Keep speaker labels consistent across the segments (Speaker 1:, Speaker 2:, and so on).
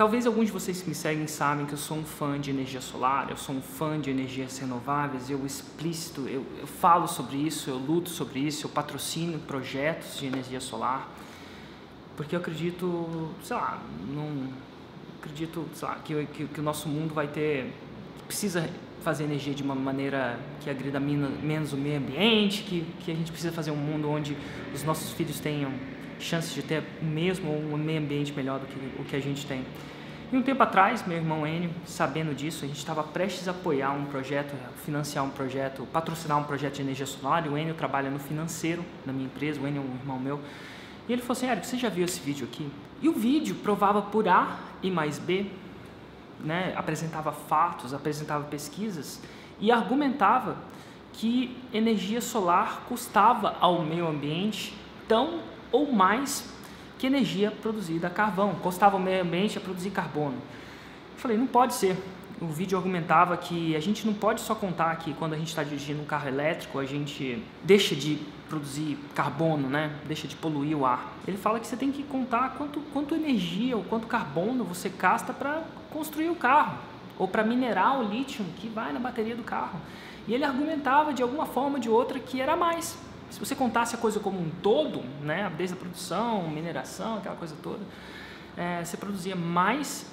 Speaker 1: Talvez alguns de vocês que me seguem sabem que eu sou um fã de energia solar, eu sou um fã de energias renováveis, eu explícito, eu, eu falo sobre isso, eu luto sobre isso, eu patrocino projetos de energia solar, porque eu acredito, sei lá, não acredito, sei lá, que, que, que o nosso mundo vai ter, precisa fazer energia de uma maneira que agrida menos o meio ambiente, que, que a gente precisa fazer um mundo onde os nossos filhos tenham chances de ter mesmo um meio ambiente melhor do que o que a gente tem. E um tempo atrás, meu irmão Enio, sabendo disso, a gente estava prestes a apoiar um projeto, financiar um projeto, patrocinar um projeto de energia solar. O Enio trabalha no financeiro da minha empresa, o Enio é um irmão meu. E ele falou assim: Eric, você já viu esse vídeo aqui? E o vídeo provava por A e mais B, né, apresentava fatos, apresentava pesquisas e argumentava que energia solar custava ao meio ambiente tão ou mais que energia produzida a carvão, custava o meio ambiente a produzir carbono. Eu falei, não pode ser. O vídeo argumentava que a gente não pode só contar que quando a gente está dirigindo um carro elétrico a gente deixa de produzir carbono, né? deixa de poluir o ar. Ele fala que você tem que contar quanto, quanto energia ou quanto carbono você gasta para construir o carro ou para minerar o lítio que vai na bateria do carro. E ele argumentava de alguma forma ou de outra que era mais. Se você contasse a coisa como um todo, né, desde a produção, mineração, aquela coisa toda, é, você produzia mais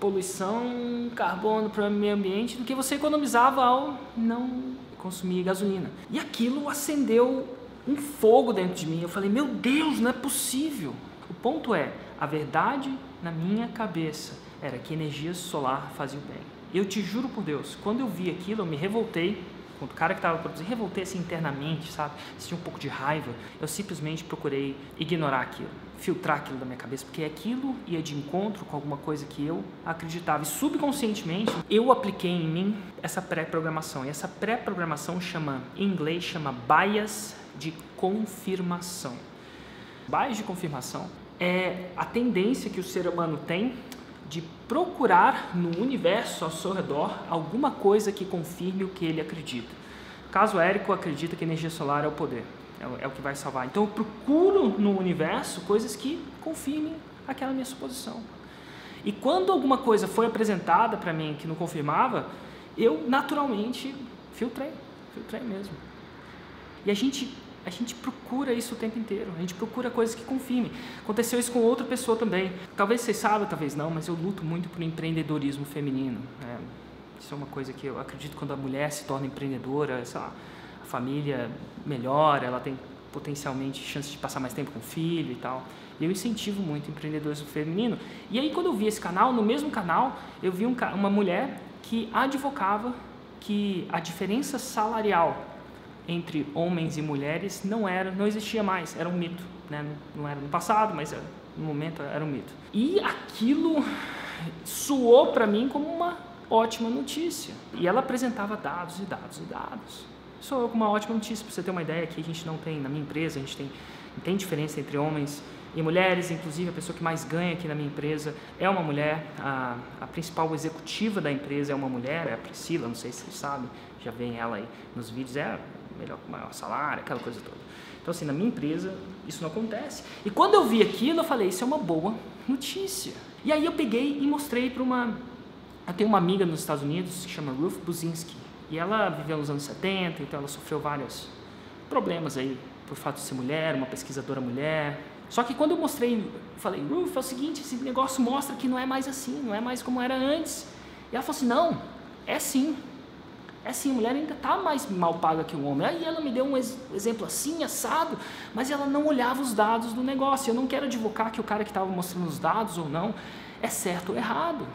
Speaker 1: poluição, carbono para o meio ambiente do que você economizava ao não consumir gasolina. E aquilo acendeu um fogo dentro de mim. Eu falei, meu Deus, não é possível. O ponto é, a verdade na minha cabeça era que energia solar fazia o bem. Eu te juro por Deus, quando eu vi aquilo, eu me revoltei o cara que estava produzindo, revoltei assim internamente, sabe? Senti um pouco de raiva. Eu simplesmente procurei ignorar aquilo, filtrar aquilo da minha cabeça, porque aquilo ia de encontro com alguma coisa que eu acreditava. E subconscientemente, eu apliquei em mim essa pré-programação. E essa pré-programação chama, em inglês, chama bias de confirmação. Bias de confirmação é a tendência que o ser humano tem de procurar no universo ao seu redor alguma coisa que confirme o que ele acredita. Caso Érico acredita que energia solar é o poder, é o, é o que vai salvar. Então eu procuro no universo coisas que confirmem aquela minha suposição. E quando alguma coisa foi apresentada para mim que não confirmava, eu naturalmente filtrei, filtrei mesmo. E a gente a gente procura isso o tempo inteiro, a gente procura coisas que confirmem. Aconteceu isso com outra pessoa também. Talvez vocês saibam, talvez não, mas eu luto muito por empreendedorismo feminino. É, isso é uma coisa que eu acredito quando a mulher se torna empreendedora, lá, a família melhora, ela tem potencialmente chance de passar mais tempo com o filho e tal. E eu incentivo muito empreendedorismo feminino. E aí quando eu vi esse canal, no mesmo canal, eu vi um, uma mulher que advocava que a diferença salarial entre homens e mulheres não era, não existia mais, era um mito, né? Não era no passado, mas no momento era um mito. E aquilo soou para mim como uma ótima notícia. E ela apresentava dados e dados e dados. Soou como uma ótima notícia, para você ter uma ideia que a gente não tem na minha empresa, a gente tem tem diferença entre homens e mulheres, inclusive a pessoa que mais ganha aqui na minha empresa é uma mulher, a, a principal executiva da empresa é uma mulher, é a Priscila, não sei se vocês sabem, já vem ela aí nos vídeos, é melhor, maior salário, aquela coisa toda. Então, assim, na minha empresa, isso não acontece. E quando eu vi aquilo, eu falei, isso é uma boa notícia. E aí eu peguei e mostrei para uma... Eu tenho uma amiga nos Estados Unidos que chama Ruth Buzinski. E ela viveu nos anos 70, então ela sofreu vários problemas aí por fato de ser mulher, uma pesquisadora mulher. Só que quando eu mostrei, falei, Ruth, é o seguinte, esse negócio mostra que não é mais assim, não é mais como era antes. E ela falou assim, não, é sim. É assim, a mulher ainda está mais mal paga que o homem. Aí ela me deu um ex exemplo assim, assado, mas ela não olhava os dados do negócio. Eu não quero advocar que o cara que estava mostrando os dados ou não é certo ou errado.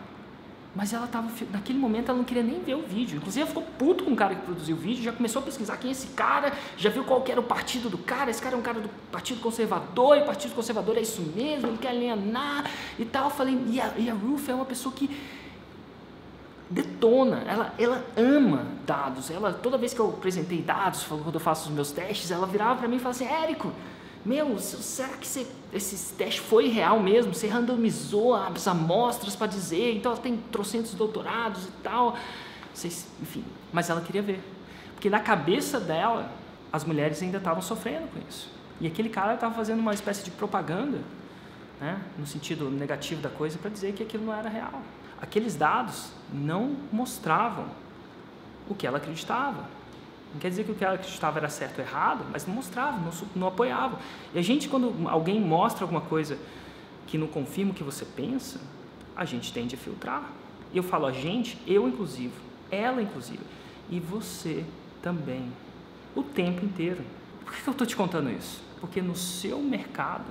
Speaker 1: Mas ela estava, naquele momento, ela não queria nem ver o vídeo. Inclusive, ela ficou puto com o cara que produziu o vídeo, já começou a pesquisar quem é esse cara, já viu qual era o partido do cara. Esse cara é um cara do Partido Conservador, e Partido Conservador é isso mesmo, ele quer alienar e tal. Eu falei, e a, e a Ruth é uma pessoa que detona, ela, ela ama dados. Ela, toda vez que eu apresentei dados, quando eu faço os meus testes, ela virava para mim e falava assim, Érico, meu, será que você, esse teste foi real mesmo? Você randomizou as amostras para dizer, então ela tem trocentos doutorados e tal. Vocês, enfim, mas ela queria ver. Porque na cabeça dela, as mulheres ainda estavam sofrendo com isso. E aquele cara estava fazendo uma espécie de propaganda né, no sentido negativo da coisa, para dizer que aquilo não era real. Aqueles dados não mostravam o que ela acreditava. Não quer dizer que o que ela acreditava era certo ou errado, mas não mostrava, não, não apoiava. E a gente, quando alguém mostra alguma coisa que não confirma o que você pensa, a gente tende a filtrar. Eu falo a gente, eu inclusive, ela inclusive, e você também, o tempo inteiro. Por que eu estou te contando isso? Porque no seu mercado,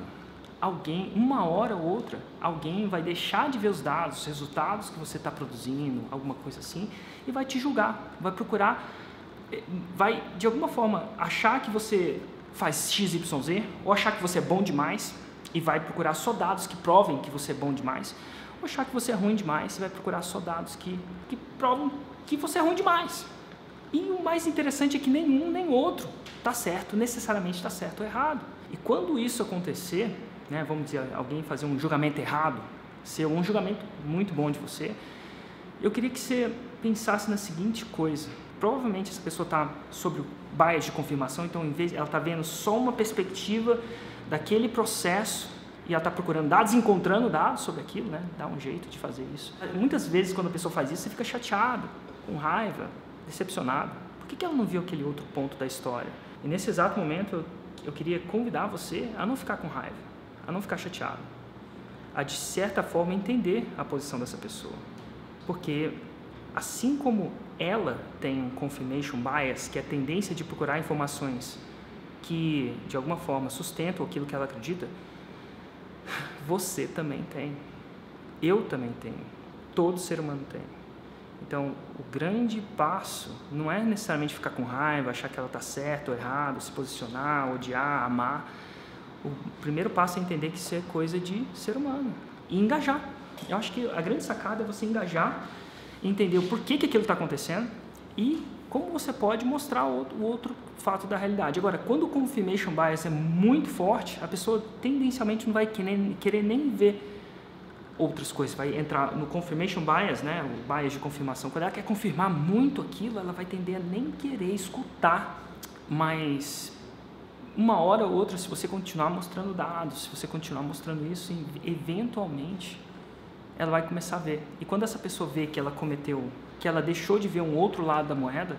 Speaker 1: alguém, uma hora ou outra, alguém vai deixar de ver os dados, os resultados que você está produzindo, alguma coisa assim, e vai te julgar, vai procurar, eh, vai de alguma forma achar que você faz XYZ, ou achar que você é bom demais, e vai procurar só dados que provem que você é bom demais, ou achar que você é ruim demais, você vai procurar só dados que, que provam que você é ruim demais. E o mais interessante é que nenhum nem outro está certo, necessariamente está certo ou errado. E quando isso acontecer, né, vamos dizer, alguém fazer um julgamento errado, ser um julgamento muito bom de você, eu queria que você pensasse na seguinte coisa. Provavelmente essa pessoa está sobre o bias de confirmação, então em vez ela está vendo só uma perspectiva daquele processo e ela está procurando dados, encontrando dados sobre aquilo, né? Dá um jeito de fazer isso. Muitas vezes quando a pessoa faz isso, você fica chateado, com raiva, decepcionado. Por que, que ela não viu aquele outro ponto da história? E nesse exato momento eu, eu queria convidar você a não ficar com raiva, a não ficar chateado, a de certa forma entender a posição dessa pessoa. Porque assim como ela tem um confirmation bias, que é a tendência de procurar informações que de alguma forma sustentam aquilo que ela acredita, você também tem. Eu também tenho. Todo ser humano tem. Então, o grande passo não é necessariamente ficar com raiva, achar que ela está certa ou errado, se posicionar, odiar, amar. O primeiro passo é entender que isso é coisa de ser humano e engajar. Eu acho que a grande sacada é você engajar, entender o porquê que aquilo está acontecendo e como você pode mostrar o outro, fato da realidade. Agora, quando o confirmation bias é muito forte, a pessoa tendencialmente não vai querer, nem ver outras coisas, vai entrar no confirmation bias, né, o bias de confirmação. Quando ela quer confirmar muito aquilo, ela vai tender a nem querer escutar, mas uma hora ou outra, se você continuar mostrando dados, se você continuar mostrando isso, eventualmente ela vai começar a ver. E quando essa pessoa vê que ela cometeu, que ela deixou de ver um outro lado da moeda,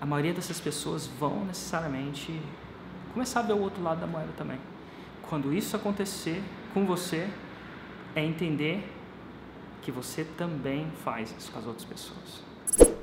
Speaker 1: a maioria dessas pessoas vão necessariamente começar a ver o outro lado da moeda também. Quando isso acontecer com você, é entender que você também faz isso com as outras pessoas.